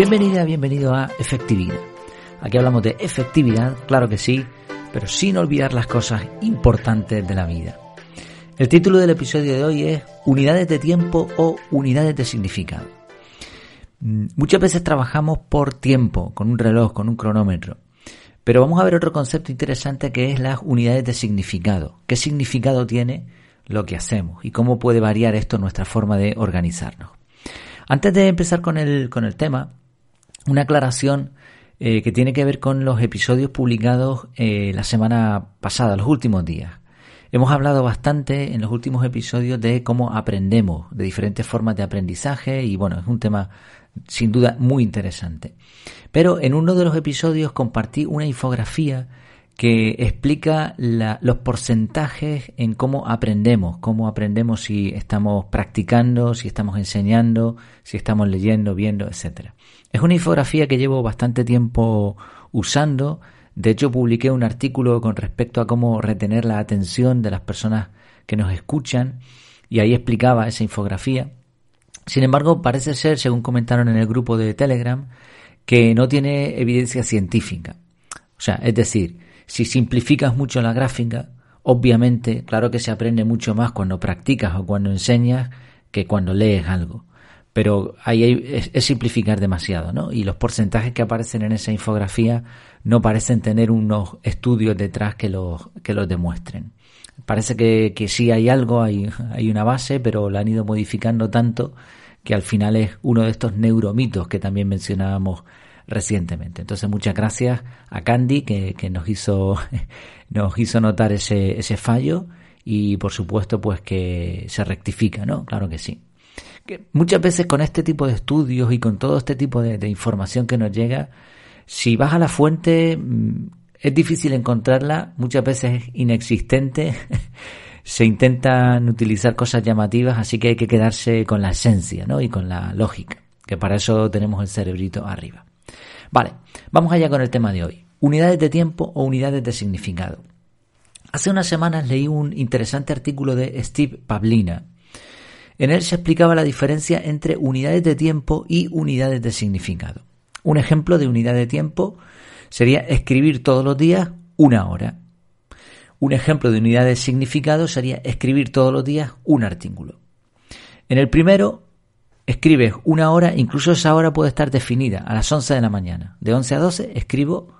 Bienvenida, bienvenido a Efectividad. Aquí hablamos de efectividad, claro que sí, pero sin olvidar las cosas importantes de la vida. El título del episodio de hoy es Unidades de tiempo o unidades de significado. Mm, muchas veces trabajamos por tiempo, con un reloj, con un cronómetro. Pero vamos a ver otro concepto interesante que es las unidades de significado. ¿Qué significado tiene lo que hacemos y cómo puede variar esto nuestra forma de organizarnos? Antes de empezar con el, con el tema, una aclaración eh, que tiene que ver con los episodios publicados eh, la semana pasada, los últimos días. Hemos hablado bastante en los últimos episodios de cómo aprendemos, de diferentes formas de aprendizaje y bueno, es un tema sin duda muy interesante. Pero en uno de los episodios compartí una infografía que explica los porcentajes en cómo aprendemos, cómo aprendemos si estamos practicando, si estamos enseñando, si estamos leyendo, viendo, etc. Es una infografía que llevo bastante tiempo usando. De hecho, publiqué un artículo con respecto a cómo retener la atención de las personas que nos escuchan y ahí explicaba esa infografía. Sin embargo, parece ser, según comentaron en el grupo de Telegram, que no tiene evidencia científica. O sea, es decir, si simplificas mucho la gráfica, obviamente, claro que se aprende mucho más cuando practicas o cuando enseñas que cuando lees algo. Pero ahí es, simplificar demasiado, ¿no? Y los porcentajes que aparecen en esa infografía no parecen tener unos estudios detrás que los, que los demuestren. Parece que, que sí hay algo, hay, hay una base, pero la han ido modificando tanto que al final es uno de estos neuromitos que también mencionábamos recientemente. Entonces, muchas gracias a Candy que, que nos hizo nos hizo notar ese, ese fallo y por supuesto pues que se rectifica, ¿no? Claro que sí. Muchas veces con este tipo de estudios y con todo este tipo de, de información que nos llega, si vas a la fuente mm, es difícil encontrarla, muchas veces es inexistente. se intentan utilizar cosas llamativas, así que hay que quedarse con la esencia, ¿no? Y con la lógica, que para eso tenemos el cerebrito arriba. Vale, vamos allá con el tema de hoy. Unidades de tiempo o unidades de significado. Hace unas semanas leí un interesante artículo de Steve Pavlina. En él se explicaba la diferencia entre unidades de tiempo y unidades de significado. Un ejemplo de unidad de tiempo sería escribir todos los días una hora. Un ejemplo de unidad de significado sería escribir todos los días un artículo. En el primero escribes una hora, incluso esa hora puede estar definida a las 11 de la mañana. De 11 a 12 escribo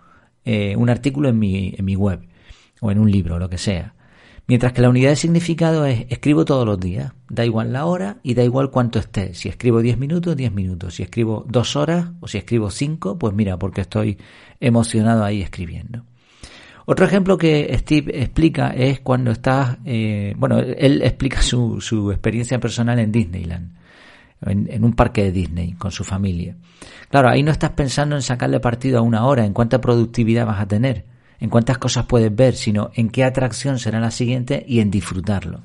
eh, un artículo en mi, en mi web o en un libro, lo que sea. Mientras que la unidad de significado es escribo todos los días. Da igual la hora y da igual cuánto esté. Si escribo 10 minutos, 10 minutos. Si escribo dos horas o si escribo 5, pues mira, porque estoy emocionado ahí escribiendo. Otro ejemplo que Steve explica es cuando estás, eh, bueno, él explica su experiencia personal en Disneyland en, un parque de Disney con su familia. Claro, ahí no estás pensando en sacarle partido a una hora, en cuánta productividad vas a tener, en cuántas cosas puedes ver, sino en qué atracción será la siguiente y en disfrutarlo.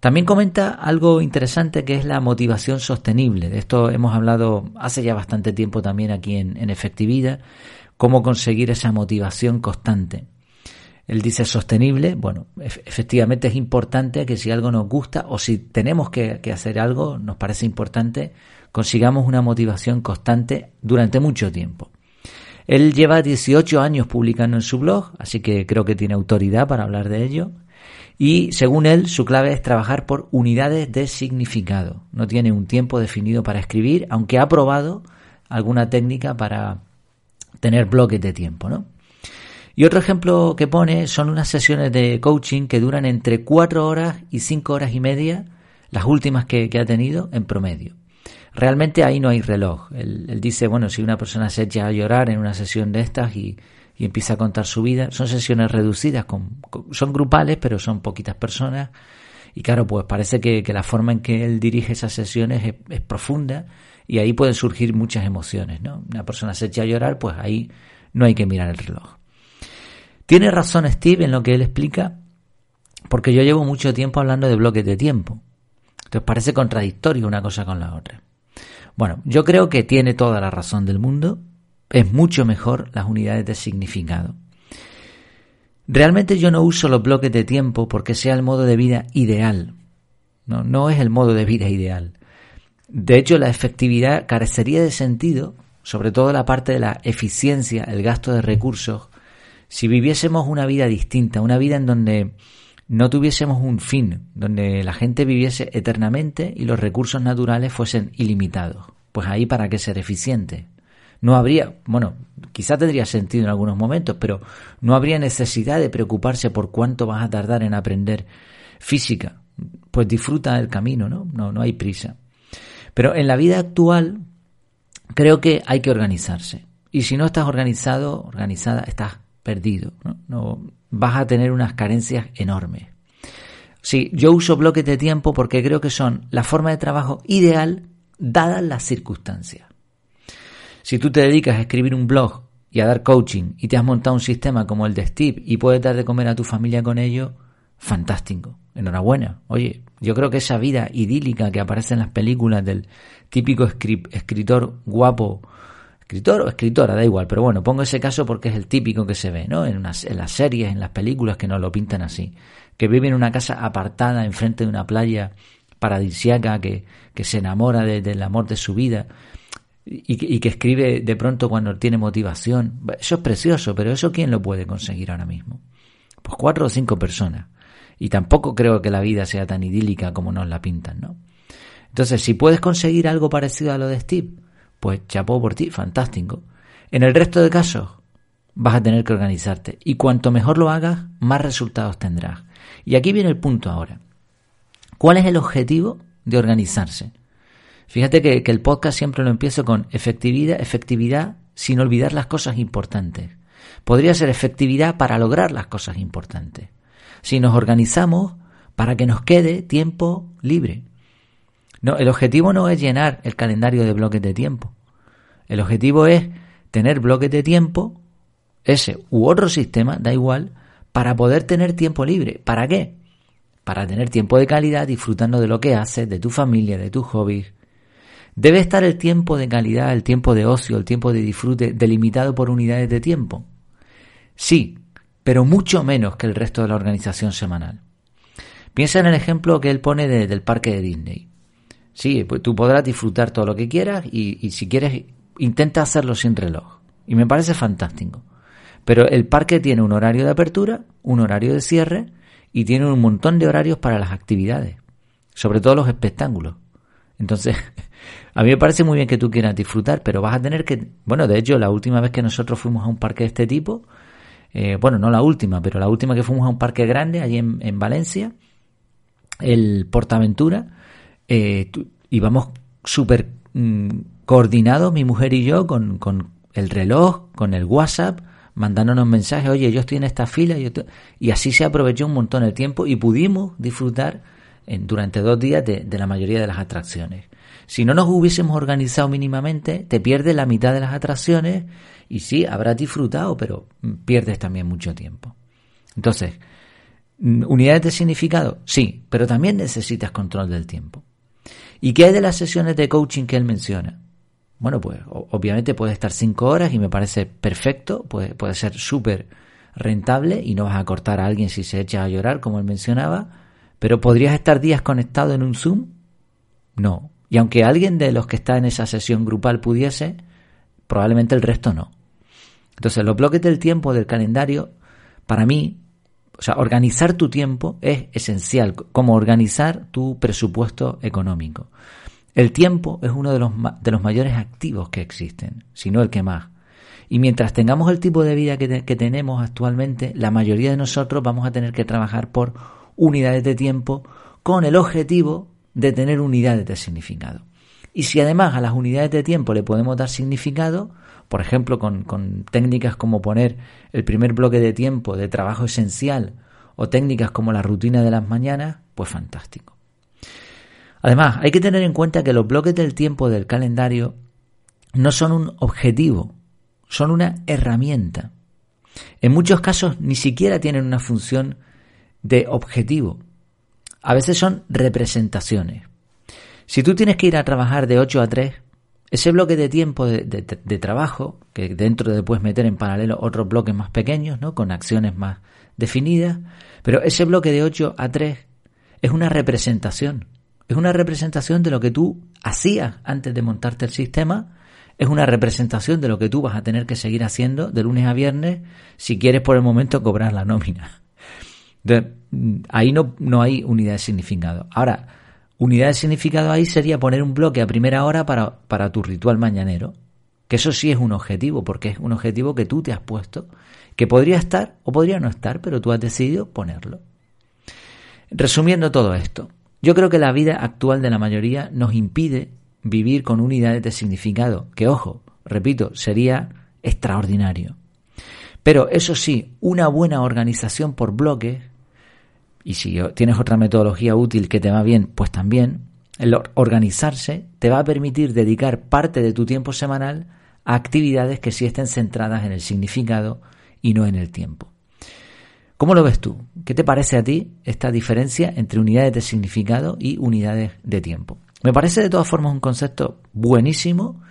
También comenta algo interesante que es la motivación sostenible. De esto hemos hablado hace ya bastante tiempo también aquí en, en Efectividad, cómo conseguir esa motivación constante. Él dice sostenible. Bueno, efectivamente es importante que si algo nos gusta o si tenemos que, hacer algo, nos parece importante, consigamos una motivación constante durante mucho tiempo. Él lleva 18 años publicando en su blog, así que creo que tiene autoridad para hablar de ello. Y según él, su clave es trabajar por unidades de significado. No tiene un tiempo definido para escribir, aunque ha probado alguna técnica para tener bloques de tiempo, ¿no? Y otro ejemplo que pone son unas sesiones de coaching que duran entre cuatro horas y cinco horas y media, las últimas que, ha tenido en promedio. Realmente ahí no hay reloj. Él, dice, bueno, si una persona se echa a llorar en una sesión de estas y, empieza a contar su vida, son sesiones reducidas, son grupales, pero son poquitas personas. Y claro, pues parece que, la forma en que él dirige esas sesiones es, es, profunda y ahí pueden surgir muchas emociones, ¿no? Una persona se echa a llorar, pues ahí no hay que mirar el reloj. Tiene razón Steve en lo que él explica, porque yo llevo mucho tiempo hablando de bloques de tiempo. Entonces parece contradictorio una cosa con la otra. Bueno, yo creo que tiene toda la razón del mundo. Es mucho mejor las unidades de significado. Realmente yo no uso los bloques de tiempo porque sea el modo de vida ideal. No, no es el modo de vida ideal. De hecho, la efectividad carecería de sentido, sobre todo la parte de la eficiencia, el gasto de recursos, si viviésemos una vida distinta, una vida en donde no tuviésemos un fin, donde la gente viviese eternamente y los recursos naturales fuesen ilimitados. Pues ahí para qué ser eficiente. No habría, bueno, quizá tendría sentido en algunos momentos, pero no habría necesidad de preocuparse por cuánto vas a tardar en aprender física. Pues disfruta del camino, ¿no? No, no hay prisa. Pero en la vida actual creo que hay que organizarse. Y si no estás organizado, organizada, estás perdido. ¿no? vas a tener unas carencias enormes. Sí, yo uso bloques de tiempo porque creo que son la forma de trabajo ideal dadas las circunstancias. Si tú te dedicas a escribir un blog y a dar coaching y te has montado un sistema como el de Steve y puedes dar de comer a tu familia con ello, fantástico. Enhorabuena. Oye, yo creo que esa vida idílica que aparece en las películas del típico escritor guapo, escritor o escritora, da igual, pero bueno, pongo ese caso porque es el típico que se ve, ¿no? En, en las series, en las películas que nos lo pintan así. Que vive en una casa apartada enfrente de una playa paradisiaca, que, que se enamora del amor de su vida y, y que escribe de pronto cuando tiene motivación. Eso es precioso, pero ¿eso quién lo puede conseguir ahora mismo? Pues cuatro o cinco personas. Y tampoco creo que la vida sea tan idílica como nos la pintan, ¿no? Entonces, si puedes conseguir algo parecido a lo de Steve, pues chapó por ti, fantástico. En el resto de casos, vas a tener que organizarte. Y cuanto mejor lo hagas, más resultados tendrás. Y aquí viene el punto ahora. ¿Cuál es el objetivo de organizarse? Fíjate que, que el podcast siempre lo empiezo con efectividad, efectividad sin olvidar las cosas importantes. Podría ser efectividad para lograr las cosas importantes si nos organizamos para que nos quede tiempo libre. No, el objetivo no es llenar el calendario de bloques de tiempo. El objetivo es tener bloques de tiempo, ese u otro sistema, da igual, para poder tener tiempo libre. ¿Para qué? Para tener tiempo de calidad disfrutando de lo que haces, de tu familia, de tus hobbies. Debe estar el tiempo de calidad, el tiempo de ocio, el tiempo de disfrute delimitado por unidades de tiempo. Sí, pero mucho menos que el resto de la organización semanal. Piensa en el ejemplo que él pone del parque de Disney. Sí, pues tú podrás disfrutar todo lo que quieras y, si quieres intenta hacerlo sin reloj. Y me parece fantástico. Pero el parque tiene un horario de apertura, un horario de cierre y tiene un montón de horarios para las actividades, sobre todo los espectáculos. Entonces, a mí me parece muy bien que tú quieras disfrutar, pero vas a tener que, bueno, de hecho, la última vez que nosotros fuimos a un parque de este tipo, eh, bueno, no la última, pero la última que fuimos a un parque grande allí en, Valencia, el Portaventura, eh, íbamos súper mm, coordinados, mi mujer y yo, con, el reloj, con el WhatsApp, mandándonos mensajes, oye, yo estoy en esta fila, y así se aprovechó un montón el tiempo y pudimos disfrutar en, durante dos días de, de, la mayoría de las atracciones. Si no nos hubiésemos organizado mínimamente, te pierdes la mitad de las atracciones y sí, habrás disfrutado, pero pierdes también mucho tiempo. Entonces, ¿unidades de significado? Sí, pero también necesitas control del tiempo. ¿Y qué hay de las sesiones de coaching que él menciona? Bueno, pues obviamente puede estar cinco horas y me parece perfecto, puede, puede ser súper rentable y no vas a cortar a alguien si se echa a llorar, como él mencionaba, pero ¿podrías estar días conectado en un Zoom? No. Y aunque alguien de los que está en esa sesión grupal pudiese, probablemente el resto no. Entonces, los bloques del tiempo del calendario, para mí, o sea, organizar tu tiempo es esencial, como organizar tu presupuesto económico. El tiempo es uno de los, de los mayores activos que existen, si no el que más. Y mientras tengamos el tipo de vida que, que tenemos actualmente, la mayoría de nosotros vamos a tener que trabajar por unidades de tiempo con el objetivo de tener unidades de significado. Y si además a las unidades de tiempo le podemos dar significado, por ejemplo, con, técnicas como poner el primer bloque de tiempo de trabajo esencial o técnicas como la rutina de las mañanas, pues fantástico. Además, hay que tener en cuenta que los bloques del tiempo del calendario no son un objetivo, son una herramienta. En muchos casos ni siquiera tienen una función de objetivo. A veces son representaciones. Si tú tienes que ir a trabajar de 8 a 3, ese bloque de tiempo de, trabajo, que dentro de puedes meter en paralelo otros bloques más pequeños, ¿no? con acciones más definidas, pero ese bloque de 8 a 3 es una representación. Es una representación de lo que tú hacías antes de montarte el sistema. Es una representación de lo que tú vas a tener que seguir haciendo de lunes a viernes si quieres por el momento cobrar la nómina. ahí no, no hay unidad de significado. Ahora, unidad de significado ahí sería poner un bloque a primera hora para, para tu ritual mañanero. Que eso sí es un objetivo, porque es un objetivo que tú te has puesto, que podría estar o podría no estar, pero tú has decidido ponerlo. Resumiendo todo esto, yo creo que la vida actual de la mayoría nos impide vivir con unidades de significado, que ojo, repito, sería extraordinario. Pero eso sí, una buena organización por bloques, y si tienes otra metodología útil que te va bien, pues también, el organizarse te va a permitir dedicar parte de tu tiempo semanal a actividades que sí estén centradas en el significado y no en el tiempo. ¿Cómo lo ves tú? ¿Qué te parece a ti esta diferencia entre unidades de significado y unidades de tiempo? Me parece de todas formas un concepto buenísimo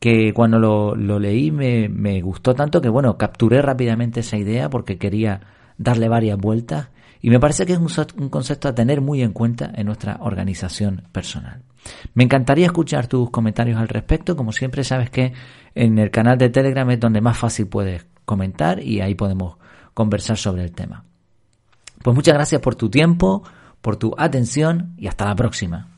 que cuando lo, leí me, me, gustó tanto que bueno, capturé rápidamente esa idea porque quería darle varias vueltas y me parece que es un, concepto a tener muy en cuenta en nuestra organización personal. Me encantaría escuchar tus comentarios al respecto, como siempre sabes que en el canal de Telegram es donde más fácil puedes comentar y ahí podemos conversar sobre el tema. Pues muchas gracias por tu tiempo, por tu atención y hasta la próxima.